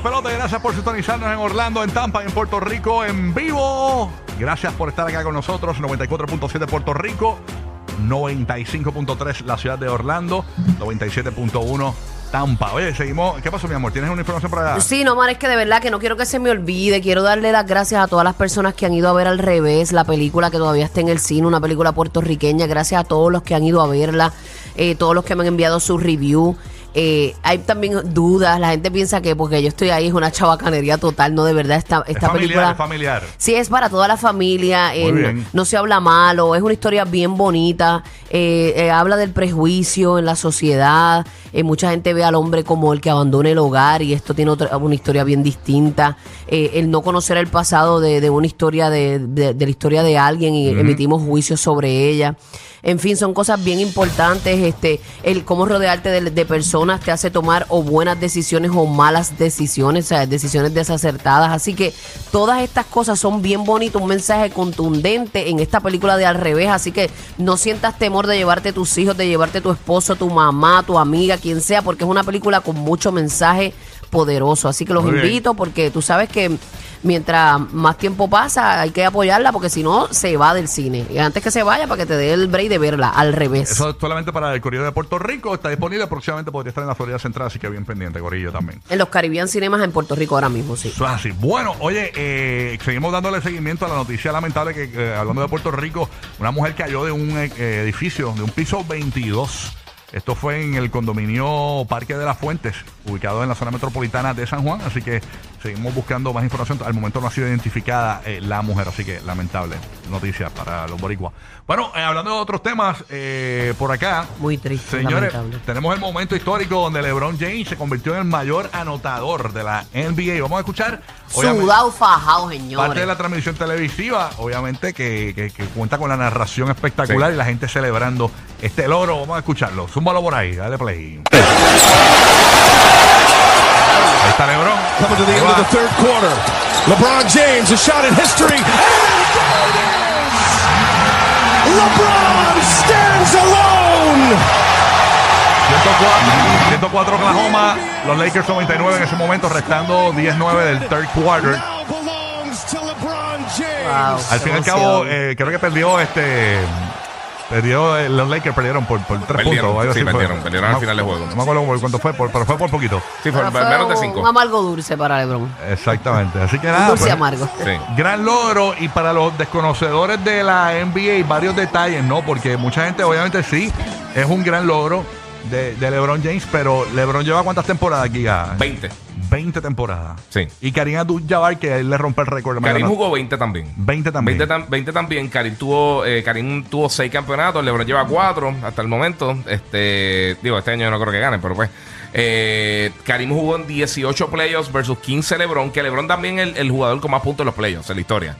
Despelote. Gracias por sintonizarnos en Orlando, en Tampa, en Puerto Rico, en vivo. Gracias por estar acá con nosotros. 94.7 Puerto Rico, 95.3 la ciudad de Orlando, 97.1 Tampa. Oye, seguimos. ¿Qué pasó, mi amor? ¿Tienes una información para allá? Sí, no, Mar, es que de verdad que no quiero que se me olvide. Quiero darle las gracias a todas las personas que han ido a ver al revés la película que todavía está en el cine, una película puertorriqueña. Gracias a todos los que han ido a verla, eh, todos los que me han enviado su review. Eh, hay también dudas, la gente piensa que porque yo estoy ahí es una chabacanería total, no de verdad esta, esta es familiar, película es familiar. Sí, es para toda la familia, eh, no, no se habla malo, es una historia bien bonita, eh, eh, habla del prejuicio en la sociedad, eh, mucha gente ve al hombre como el que abandona el hogar y esto tiene otra, una historia bien distinta, Eh, el no conocer el pasado de, de una historia de, de- de la historia de alguien y emitimos juicios sobre ella. En fin, son cosas bien importantes. Este, el cómo rodearte de, de personas te hace tomar o buenas decisiones o malas decisiones, o sea, decisiones desacertadas. Así que todas estas cosas son bien bonitas, un mensaje contundente en esta película de al revés. Así que no sientas temor de llevarte tus hijos, de llevarte tu esposo, tu mamá, tu amiga, quien sea, porque es una película con mucho mensaje poderoso. Así que los Muy bien. invito porque tú sabes que mientras más tiempo pasa hay que apoyarla porque si no se va del cine. Y antes que se vaya para que te dé el break de verla al revés. Eso es solamente para el Correo de Puerto Rico. Está disponible. Próximamente podría estar en la Florida Central, así que bien pendiente, Corillo también. En los Caribbean Cinemas en Puerto Rico ahora mismo, sí. Eso es así. Bueno, oye, eh, seguimos dándole seguimiento a la noticia lamentable que, eh, hablando de Puerto Rico, una mujer cayó de un eh, edificio, de un piso 22. Esto fue en el condominio Parque de las Fuentes, ubicado en la zona metropolitana de San Juan. Así que seguimos buscando más información. Al momento no ha sido identificada eh, la mujer, así que lamentable noticia para los boricuas. Bueno, eh, hablando de otros temas, eh, por acá. Muy triste, Señores, lamentable. tenemos el momento histórico donde LeBron James se convirtió en el mayor anotador de la NBA. Vamos a escuchar. Sudado fajado, Parte de señores. la transmisión televisiva, obviamente, que, que- que cuenta con la narración espectacular y la gente celebrando este logro. Vamos a escucharlo. Zúmbalo por ahí, dale play. Ahí está LeBron. Coming to the end of the third quarter. LeBron James, a shot in history. And it is! LeBron stands alone. 104, 104 Oklahoma, los Lakers 99 en ese momento, restando 19 del third quarter. Now belongs to LeBron James. Wow. Al fin y al cabo, eh, creo que perdió este. Perdió, eh, los Lakers perdieron por, por tres Perdieron, puntos. sí, perdieron, perdieron al final del juego. No me acuerdo por cuánto fue, por- pero fue por poquito. Sí, fue Pero fue menos de un- cinco. Un amargo dulce para LeBron. Exactamente. Así que Un nada. dulce pues, amargo. Sí. Gran logro y para los desconocedores de la NBA varios detalles, ¿no? Porque mucha gente obviamente sí, es un gran logro de, de LeBron James, pero LeBron lleva cuántas temporadas aquí ya? 20. 20 temporadas. Sí. Y Karim Abdul-Jabbar que él le rompe el récord. Karim jugó 20 también. 20 también. 20, tam- 20 también. Karim tuvo, eh, Karim tuvo 6 campeonatos. LeBron lleva 4 hasta el momento. Este, digo, este año no creo que gane, pero pues. Eh, Karim jugó en 18 playoffs versus 15 LeBron. Que LeBron también es el, el jugador con más puntos en los playoffs en la historia.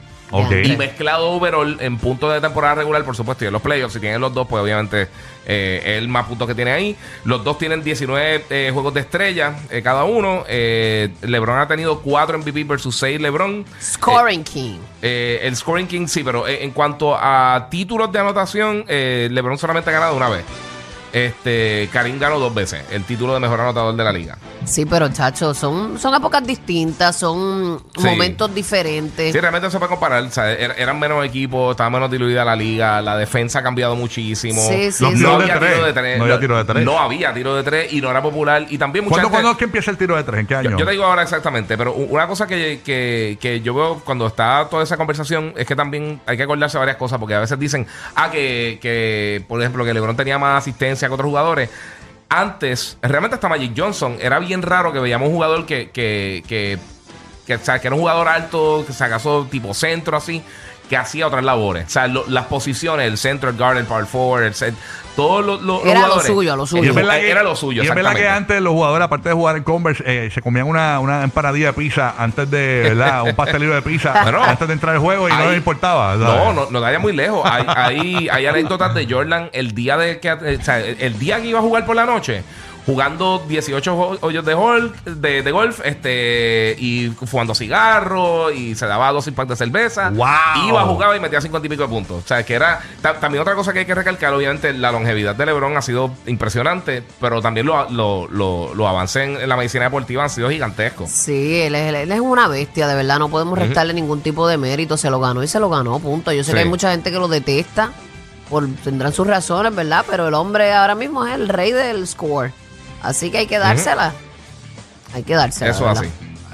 Y mezclado overall en puntos de temporada regular, por supuesto, y en los playoffs, si tienen los dos, pues obviamente eh, es el más puntos que tiene ahí. Los dos tienen 19 eh, juegos de estrella eh, cada uno. Eh, LeBron ha tenido 4 MVP versus 6 LeBron. Scoring King. Eh, el scoring king sí, pero eh, en cuanto a títulos de anotación, eh, LeBron solamente ha ganado una vez. Este, Karim ganó dos veces el título de mejor anotador de la liga. Sí, pero chacho, son, son épocas distintas, son Sí. momentos diferentes. Sí, realmente no se puede comparar. o sea, er- eran menos equipos, estaba menos diluida la liga, la defensa ha cambiado muchísimo. Sí, sí, Los sí. tiros No de había tres. tiro de tres. No había tiro de tres. No había tiro de tres y no era popular. Y también mucha ¿Cuándo, gente- cuándo es que empieza el tiro de tres? ¿En qué año? Yo, yo te digo ahora exactamente, pero u- una cosa que, que- que yo veo cuando está toda esa conversación es que también hay que acordarse de varias cosas, porque a veces dicen, ah, que, que por ejemplo, que LeBron tenía más asistencia que otros jugadores. Antes, realmente hasta Magic Johnson, era bien raro que veíamos un jugador que, que, que, sea, que era un jugador alto, que se acaso tipo centro así, que hacía otras labores. O sea, lo- las posiciones, el centro, el guard, el power forward, el set, todos los, los- los Era lo jugadores. suyo, lo suyo. Y es verdad que- Era lo suyo, Y es verdad que antes los jugadores, aparte de jugar en Converse, eh, se comían una, una empanadilla de pizza antes de, ¿verdad? Un pastelillo de pizza Bueno, antes de entrar al juego y no Ahí- les importaba. ¿sabes? No, no, no vaya muy lejos. Hay, hay, hay anécdotas de Jordan el día de que, o sea, el día que iba a jugar por la noche, jugando 18 ho- hoyos de, hol- de, de golf, este, y fumando cigarros, y se daba dos impactos de cerveza. ¡Wow! Iba, jugaba y metía 50 y pico de puntos. O sea, que era. ta- también otra cosa que hay que recalcar, obviamente, la longevidad de LeBron ha sido impresionante, pero también los lo, lo, los avances en, en la medicina deportiva han sido gigantescos. Sí, él es, él es una bestia, de verdad. No podemos restarle ningún tipo de mérito. Se lo ganó y se lo ganó, punto. Yo sé Sí. que hay mucha gente que lo detesta. Por, tendrán sus razones, ¿verdad? Pero el hombre ahora mismo es el rey del score. Así que hay que dársela. Hay que dársela. Eso ¿verdad? así.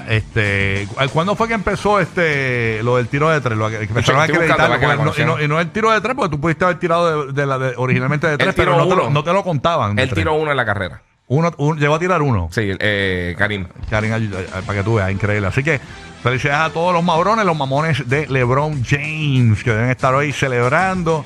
Este, ¿cu- ¿Cuándo fue que empezó este lo del tiro de tres? Lo que, que empezaron a Estoy buscando acreditarlo, para que la porque no- y, no, conocieran. y no el tiro de tres, porque tú pudiste haber tirado de, de la de- originalmente de tres, tiro pero no te, lo, uno. no te lo contaban. de Él tres. tiró uno en la carrera. Uno, un- llegó a tirar uno. Sí, eh, Karim. Ay- ay- para que tú veas, increíble. Así que felicidades a todos los mabrones, los mamones de LeBron James, que deben estar hoy celebrando.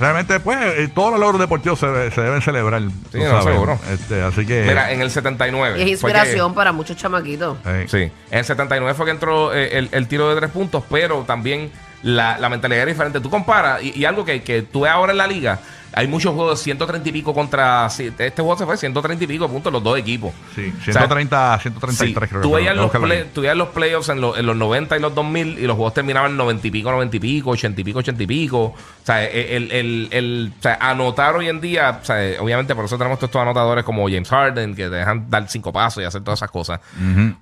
Realmente, pues, eh, todos los logros deportivos se, se deben celebrar. tú no, sabes. seguro. Este, así que. Mira, en el 79. Y es fue que- inspiración para muchos chamaquitos. eh, sí, en el 79 fue que entró eh, el, el tiro de tres puntos, pero también la, la mentalidad era diferente. Tú comparas, y, y algo que, que tú ves ahora en la liga, hay muchos juegos de 130 y pico contra. Este juego se fue 130 y pico puntos los dos equipos. Sí, O sea, 130, Sí, 133 creo que tú veías los, play- tú los playoffs en, los- en los 90 y los 2000 y los juegos terminaban en 90 y pico, 90 y pico, 80 y pico, 80 y pico. O sea, el, el, el- o sea, anotar hoy en día, o sea, obviamente por eso tenemos todos estos anotadores como James Harden que te dejan dar cinco pasos y hacer todas esas cosas.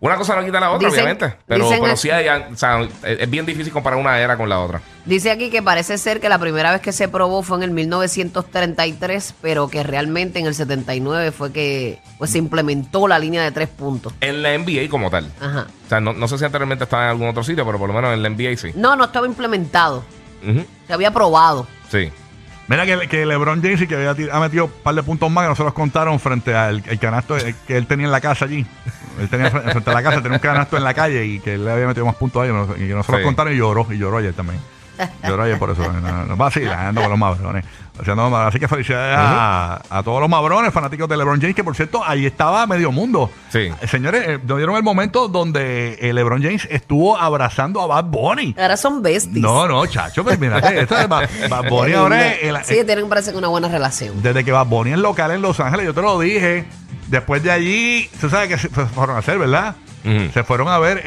Una cosa no quita la otra, Dicen- obviamente. Pero, pero sí hay, o sea, es bien difícil comparar una era con la otra. Dice aquí que parece ser que la primera vez que se probó fue en el 1933, pero que realmente en el 79 fue que pues, se implementó la línea de tres puntos. En la NBA como tal. Ajá. O sea, no, no sé si anteriormente estaba en algún otro sitio, pero por lo menos en la NBA sí. No, no estaba implementado. Ujú, Se había probado. Sí. Mira que, que LeBron James, que había tir- ha metido un par de puntos más que no se los contaron frente al el canasto eh, que él tenía en la casa allí. Él tenía fre- frente a la casa, tenía un canasto en la calle y que él le había metido más puntos ahí no- y que no se los Sí. contaron y lloró. Y lloró ayer también. Lloró ayer por eso. No, no, vacilando con los mabrones. Haciendo- Así que felicidades a, a todos los mabrones, fanáticos de LeBron James, que por cierto, ahí estaba medio mundo. Sí. Eh, Señores, eh, ¿no vieron el momento donde eh, LeBron James estuvo abrazando a Bad Bunny? Ahora son besties. No, no, chacho, pues mírate, esto es Bad, Bad Bunny ahora es el- sí, tienen parece que una buena relación. desde que Bad Bunny es local en Los Ángeles, yo te lo dije. Después de allí, tú sabes que se fueron a hacer, ¿verdad? Se fueron a ver eh,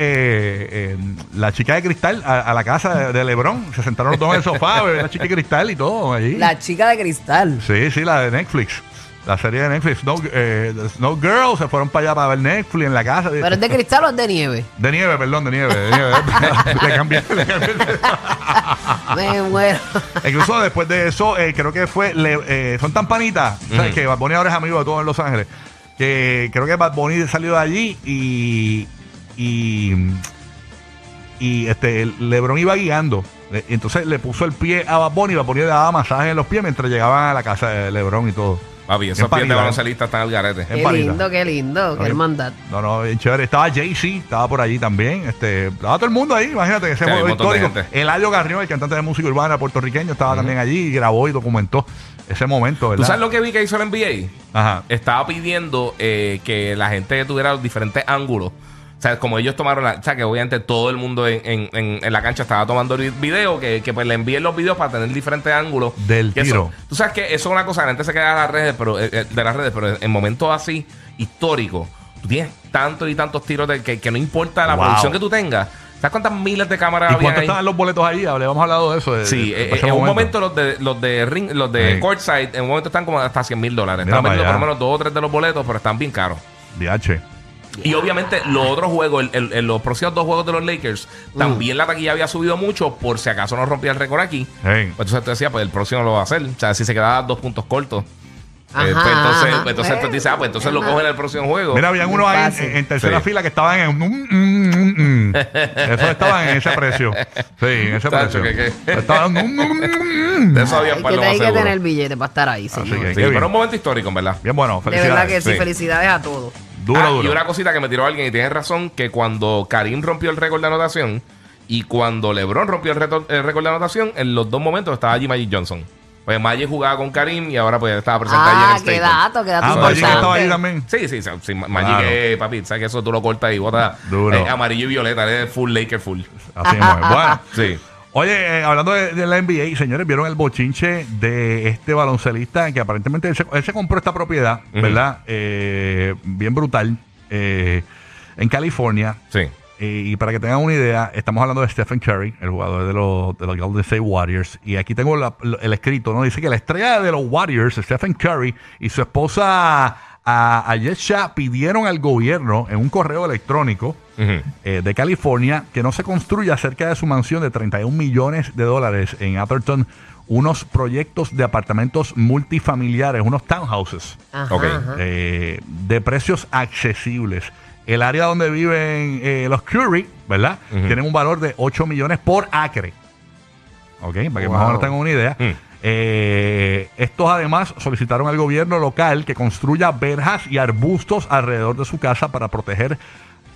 eh, la chica de cristal a, a la casa de, de Lebron. Se sentaron los dos en el sofá a ver la chica de cristal y todo allí. La chica de cristal. Sí, sí, la de Netflix. La serie de Netflix. Snow, eh, Snow Girl se fueron para allá para ver Netflix en la casa. ¿Pero es de cristal o es de nieve? de nieve, perdón, de nieve. De nieve. le cambié, le cambié. Me muero. Incluso después de eso, eh, creo que fue. le- eh, son tan panitas. ¿Sabes? Que Bad Bunny ahora es amigo de todos en Los Ángeles. Que creo que Bad Bunny salió de allí y. Y. Este, LeBron iba guiando. Eh, Entonces le puso el pie a Bad Bunny y Bad Bunny le daba masaje en los pies mientras llegaban a la casa de LeBron y todo. Papi, esos pies de ¿eh? baloncelista están al garete. Qué lindo, qué lindo, qué hermandad. No, no, bien chévere. Estaba Jay-Z, estaba por allí también. Este, estaba todo el mundo ahí, imagínate que ese juego histórico. Eladio Garrión, el cantante de música urbana puertorriqueño, estaba también allí y grabó y documentó ese momento, ¿verdad? ¿Tú sabes lo que vi que hizo el NBA? Ajá. Estaba pidiendo eh, que la gente tuviera los diferentes ángulos. O sea, como ellos tomaron la. O sea, que obviamente todo el mundo en, en- en- en la cancha estaba tomando el video, que, que pues le envíen los videos para tener diferentes ángulos. Del Que eso- tiro. Tú sabes que eso es una cosa, la gente se queda de las redes, pero, eh, eh, de las redes, pero en momentos así, históricos, tú tienes tantos y tantos tiros de, que, que no importa la Wow. producción que tú tengas. ¿Sabes cuántas miles de cámaras ¿Y había cuánto ahí? estaban los boletos ahí? Habíamos hablado de eso. de- Sí, de- eh, de ese en un momento los de los de ring, los de Sí. courtside, en un momento están como hasta 100 mil dólares. Están vendiendo por lo menos dos o tres de los boletos, pero están bien caros. DH. Y obviamente los otros juegos, el- el- el- los próximos dos juegos de los Lakers, también la taquilla había subido mucho por si acaso no rompía el récord aquí. Hey. Pues entonces te decía, pues el próximo lo va a hacer. O sea, si se quedaba dos puntos cortos. eh, Ajá, pues entonces, ajá. pues entonces tú dices, ah, pues entonces lo cogen en el próximo juego. Mira, habían unos ahí en, en tercera Sí. fila que estaban en un... mm, mm, mm. Eso estaban en ese precio. Sí, en ese Tacho, precio. que- que- Estaban... mm, mm, mm. de eso había Hay para que, lo hay más que seguro. tener billete para estar ahí, señor. Sí, Qué bien. pero un momento histórico, en verdad. Bien bueno, De verdad que sí, Sí. felicidades a todos. Duro, Ah, duro. Y una cosita que me tiró alguien, y tienes razón, que cuando Karim rompió el récord de anotación y cuando LeBron rompió el, reto- el récord de anotación, en los dos momentos estaba allí Magic Johnson. Pues Magic jugaba con Karim y ahora pues estaba presente allí en Ah, el qué dato, qué dato Ah, Magic estaba ahí también. Sí, sí, sí, sí, Ma- Magic Claro. papi, sabes que eso tú lo cortas y botas Duro. eh, amarillo y violeta, es full Laker full. Así es. Bueno. Sí. Oye, eh, hablando de, de la NBA, señores, vieron el bochinche de este baloncelista que aparentemente él se, él se compró esta propiedad. ¿verdad? Eh, bien brutal, eh, en California. Sí. Eh, y para que tengan una idea, estamos hablando de Stephen Curry, el jugador de los, de los Golden State Warriors. Y aquí tengo la- el escrito, ¿no? Dice que la estrella de los Warriors, Stephen Curry, y su esposa a, a Jet Shah pidieron al gobierno en un correo electrónico eh, de California que no se construya cerca de su mansión de 31 millones de dólares en Atherton unos proyectos de apartamentos multifamiliares, unos townhouses Ajá, Ok. ajá. eh, de precios accesibles. El área donde viven eh, los Curry, ¿verdad? Tienen un valor de 8 millones por acre. ¿Ok? Para que más o menos tengan una idea. Mm. Eh, estos además solicitaron al gobierno local que construya verjas y arbustos alrededor de su casa para proteger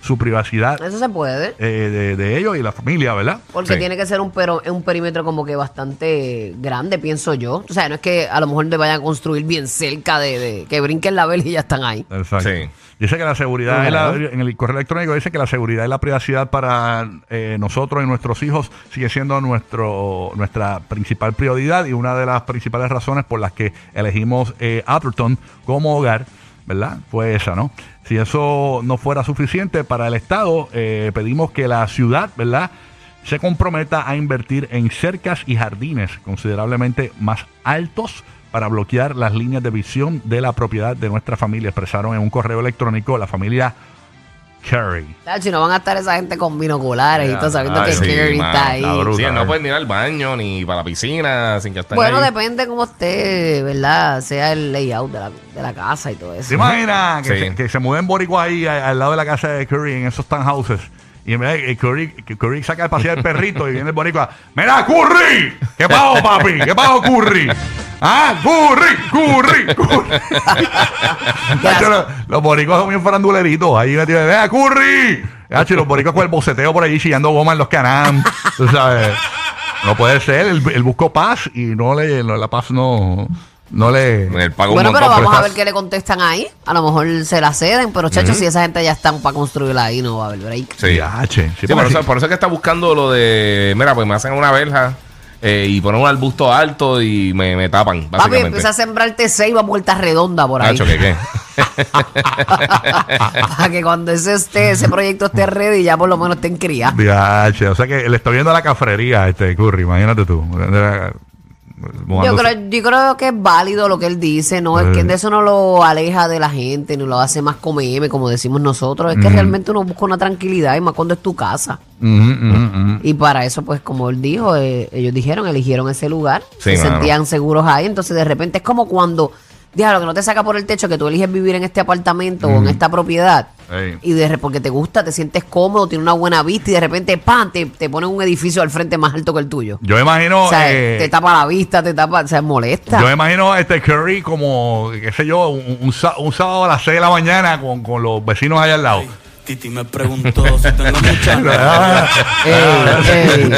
su privacidad Eso se puede. eh, de, de ellos y la familia, ¿verdad? Porque Sí. tiene que ser un, pero, un perímetro como que bastante grande, pienso yo. O sea, no es que a lo mejor le vayan a construir bien cerca de, de- que brinquen la vela y ya están ahí. Exacto. Sí. Dice que la seguridad, Ujú. es la- en el correo electrónico dice que la seguridad y la privacidad para eh, nosotros y nuestros hijos sigue siendo nuestro nuestra principal prioridad y una de las principales razones por las que elegimos eh, Atherton como hogar, ¿verdad? Fue esa, ¿no? Si eso no fuera suficiente para el Estado, eh, pedimos que la ciudad, ¿verdad? se comprometa a invertir en cercas y jardines considerablemente más altos para bloquear las líneas de visión de la propiedad de nuestra familia, expresaron en un correo electrónico la familia Curry. Si no van a estar esa gente con binoculares y todo sabiendo Ay, que sí, Curry mano, está ahí. Sí, no pueden ir al baño ni para la piscina sin que estén Bueno, ahí. depende cómo esté, ¿verdad? Sea el layout de la, de la casa y todo eso. ¿Se imagina que, Sí. se, que se muden boricua ahí a- al lado de la casa de Curry en esos townhouses? Y que Curry, Curry saca el pasear el perrito y viene el boricua. ¡Mira, Curry! ¿Qué pasó, papi? ¿Qué pasó, Curry? ¡Ah, Curry! ¡Curry! ¡Curry! Los, los boricuas son bien faranduleritos. Ahí me tiene, ¡vea, Curry! Y los boricuas con el boceteo por allí chillando goma en los canam. Tú sabes. No puede ser. Él, él buscó paz y no le, la paz no, no le. El pago Bueno, un pero vamos a ver qué le contestan ahí. A lo mejor se la ceden, pero chacho, si esa gente ya están para construirla ahí, no va a haber break. Sí. Yache. Sí, por, eso, por eso es que está buscando lo de. Mira, pues me hacen una verja eh, y ponen un arbusto alto y me, me tapan. Papi, Básicamente. empieza a sembrarte seis va vuelta redonda por ahí. Nacho, ¿qué qué? para que cuando ese, esté, ese proyecto esté ready, ya por lo menos estén cría. Viache, o sea que le estoy viendo la cafrería a este Curry, imagínate tú. Yo creo, yo creo que es válido lo que él dice, ¿no? Es que Eh. de eso no lo aleja de la gente, ni lo hace más come como decimos nosotros. Es que realmente uno busca una tranquilidad y más cuando es tu casa. Y para eso, pues, como él dijo, eh, ellos dijeron, eligieron ese lugar, Sí, se sentían seguros ahí. Entonces, de repente es como cuando, diablo, que no te saca por el techo, que tú eliges vivir en este apartamento o en esta propiedad. Ey. Y de re- porque te gusta, te sientes cómodo, tiene una buena vista y de repente, ¡pam! Te, te ponen un edificio al frente más alto que el tuyo. Yo me imagino. o sea, eh, te tapa la vista, te tapa, o sea, molesta. yo me imagino a este Curry como, qué sé yo, un, un sá- un sábado a las 6 de la mañana con, con los vecinos allá al lado. Titi me preguntó si tengo muchas Ah, Ey, ey.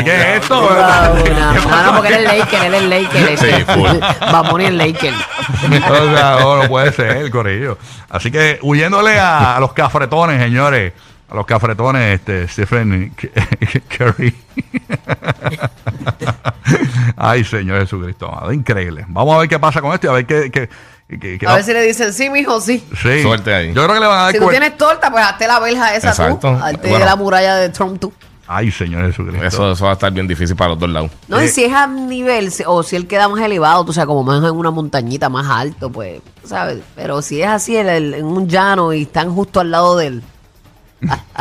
¿y ¿Qué es esto? No, no, porque él es Laker, él es Laker. Sí, full. Va a poner Laker. o sea, no, no puede ser el corillo. Así que huyéndole a, a los cafretones, señores. A los cafretones, este, Stephen Curry. Ay, Señor Jesucristo, increíble. Vamos a ver qué pasa con esto y a ver qué. qué, A ver si le dicen sí, mijo, sí. Sí. Suerte ahí. Yo creo que le van a dar Si tú tienes torta, pues hazte la verja esa Exacto. tú. Hazte Bueno. la muralla de Trump tú. Ay, Señor Jesucristo. Eso, eso va a estar bien difícil para los dos lados. No, Eh. y si es a nivel, si- o si él queda más elevado, tú sabes, como más en una montañita más alto, pues, ¿sabes? Pero si es así, en, el- en un llano y están justo al lado de él.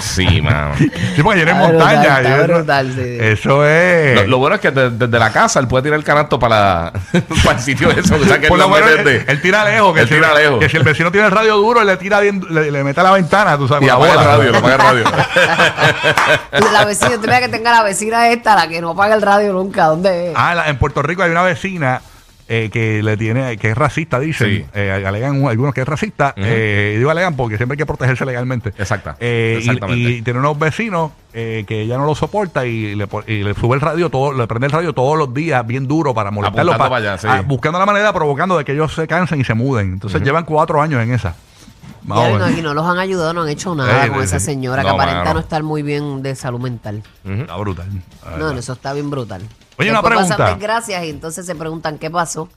Sí, mano. Sí, porque yo en Está montaña. brutal, está yo- brutal, sí. Eso es. Lo, lo bueno es que de- desde la casa él puede tirar el canasto para, para el sitio eso. O sea, que Por él lo él, tira lejos. Que Él si, tira lejos. Que si el vecino tiene el radio duro, él le tira bien, le, le mete a la ventana, tú sabes. Y apaga la el radio, lo apaga el radio. La vecina, tú que tenga la vecina esta, la que no apaga el radio nunca. ¿Dónde es? Ah, la- en Puerto Rico hay una vecina eh, que le tiene, que es racista, dicen. Sí. Eh, alegan un- algunos que es racista. eh, digo alegan porque siempre hay que protegerse legalmente. Exacta. Eh, y- Exactamente. y, tiene unos vecinos eh, que ella no lo soporta y le, po- y le sube el radio todo, le prende el radio todos los días bien duro para molestarlo, Apuntando pa- para allá, sí. ah, buscando la manera, provocando de que ellos se cansen y se muden. Entonces llevan cuatro años en esa. Ya, aquí no los han ayudado, no han hecho nada Eh, con eh, esa señora No, que aparenta mano. no estar muy bien de salud mental. Está brutal. la No, verdad. no, eso está bien brutal. Oye, una Después pregunta. pasan desgracias y entonces se preguntan qué pasó.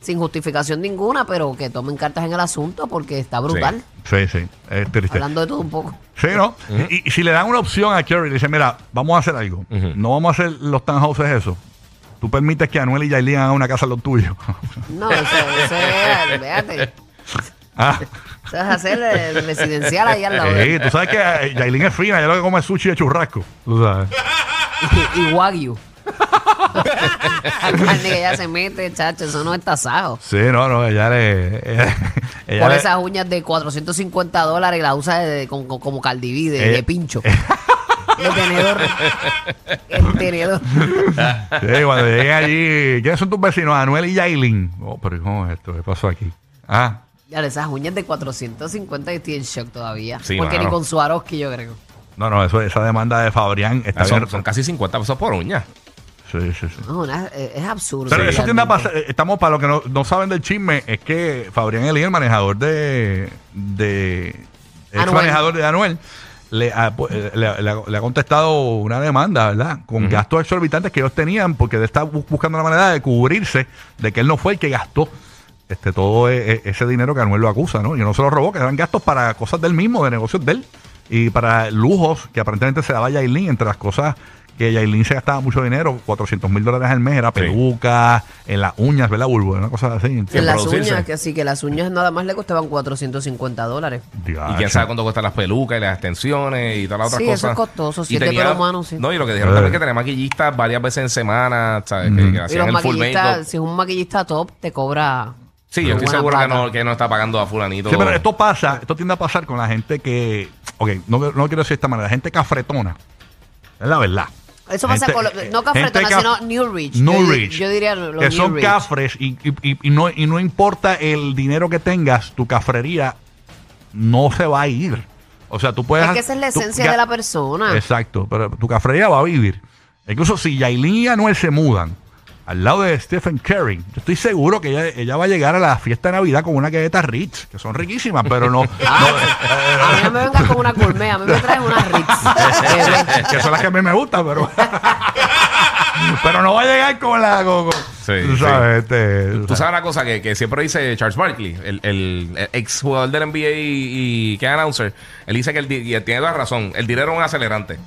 Sin justificación ninguna, pero que tomen cartas en el asunto porque está brutal. Sí, sí, es triste. Hablando de todo un poco. Sí, ¿no? y, y si le dan una opción a Kerry, le dicen, mira, vamos a hacer algo. No vamos a hacer los townhouses eso. Tú permites que Anuel y Yailin hagan una casa a los tuyos. No, eso, eso es, véate. ah, Eso es hacer el residencial ahí al lado. de sí, tú sabes que eh, Yailin es fina, ella lo que come es sushi de churrasco. Tú sabes. Y, y Wagyu. Carne que ella se mete, chacho, eso no es tasajo. Sí, no, no, ella le. Ella, ella Por le- esas uñas de 450 dólares la usa de- con- con- como B, de, Eh. de pincho. De tenedor. El tenedor. Sí, cuando lleguen allí, ¿quiénes son tus vecinos? Anuel y Yailin. Oh, pero ¿cómo es esto? ¿Qué pasó aquí? Ah, Ya, esas uñas de 450 y estoy en shock todavía. Sí, Porque mano. ni con Swarovski yo creo. no, no, eso, esa demanda de Fabrián está Ah, son, bien. son casi 50 pesos por uña. Sí, sí, sí. No, una- es, absurdo. Pero eso tiende a pasar. eh, Estamos, para los que no, no saben del chisme, es que Fabrián Elías, el manejador de. de ex Anuel. manejador de Anuel, le ha, pu- eh, le, le ha- le ha contestado una demanda, ¿verdad? Con gastos exorbitantes que ellos tenían, porque él está bu- buscando la manera de cubrirse de que él no fue el que gastó. Este, todo e- e- ese dinero que Anuel lo acusa, ¿no? Y no se lo robó, que eran gastos para cosas del mismo, de negocios de él, y para lujos que aparentemente se daba Yailin, entre las cosas que Yailin se gastaba mucho dinero, 400 mil dólares al mes, era Sí. peluca, en las uñas, ¿verdad, Bulbo? Una cosa así. Sí, En las producirse. uñas, que sí, que las uñas nada más le costaban 450 dólares. Y quién sabe cuánto cuestan las pelucas y las extensiones y todas las otras Sí, cosas. eso es costoso, Y siete tenía- pelos humanos, sí. No, y lo que dijeron Eh. también es que tenía maquillistas varias veces en semana, ¿sabes? Que- que, Y los el full maquillistas, makeup. si es un maquillista top, te cobra. Sí, yo estoy seguro que no, que no está pagando a fulanito. Sí, pero esto pasa, esto tiende a pasar con la gente que, ok, no, no quiero decir de esta manera, gente cafretona. Es la verdad. Eso pasa Gente- con. lo- no Cafretona, gente caf- sino New Rich. New yo, Rich. Yo diría los que New son Rich. cafres y, y- no, y no importa el dinero que tengas, tu cafrería no se va a ir. O sea, tú puedes... Es que esa es la esencia de la persona. Exacto, pero tu cafrería va a vivir. Incluso si Yailin y Anuel se mudan al lado de Stephen Curry, yo estoy seguro que ella, ella va a llegar a la fiesta de Navidad con una galleta Ritz, que son riquísimas, pero no... A mí no me vengas con una gourmet, a mí me traes una Ritz. que son las que a mí me gustan, pero... pero no va a llegar con la... Con, con- Sí, tú sí. sabes, este, Tú sabes una cosa que, que siempre dice Charles Barkley, el, el, el ex jugador del NBA y, y que announcer. Él dice que el, y él tiene toda razón. El dinero es un acelerante.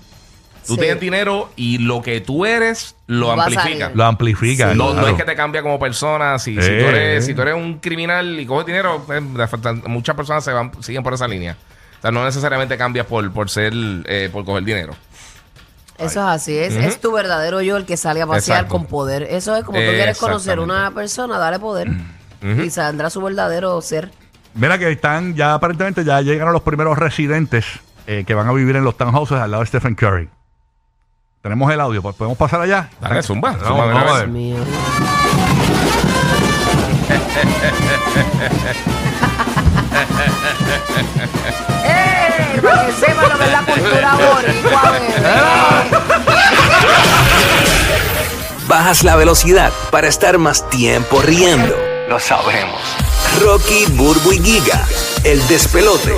Tú Sí. tienes dinero y lo que tú eres lo amplifica. Lo amplifica. No, no claro. es que te cambia como persona. Si, si, tú Eh. eres, si tú eres un criminal y coges dinero, de- muchas personas se van, siguen por esa línea. O sea, no necesariamente cambias por, por ser, eh, por coger dinero. Eso es así, es, es tu verdadero yo el que sale a pasear Exacto. con poder. Eso es como tú quieres conocer a una persona, dale poder. Y saldrá su verdadero ser. Mira que están, ya aparentemente ya llegaron los primeros residentes eh, que van a vivir en los townhouses al lado de Stephen Curry. Tenemos el audio, ¿podemos pasar allá? Dale, zumba, Vamos, zumba vamos a ver. Mío. ¡Eh! Para que sepan lo que es la cultura boricua, bebé. Bajas la velocidad para estar más tiempo riendo. Lo sabemos. Rocky, Burbu y Giga, el despelote.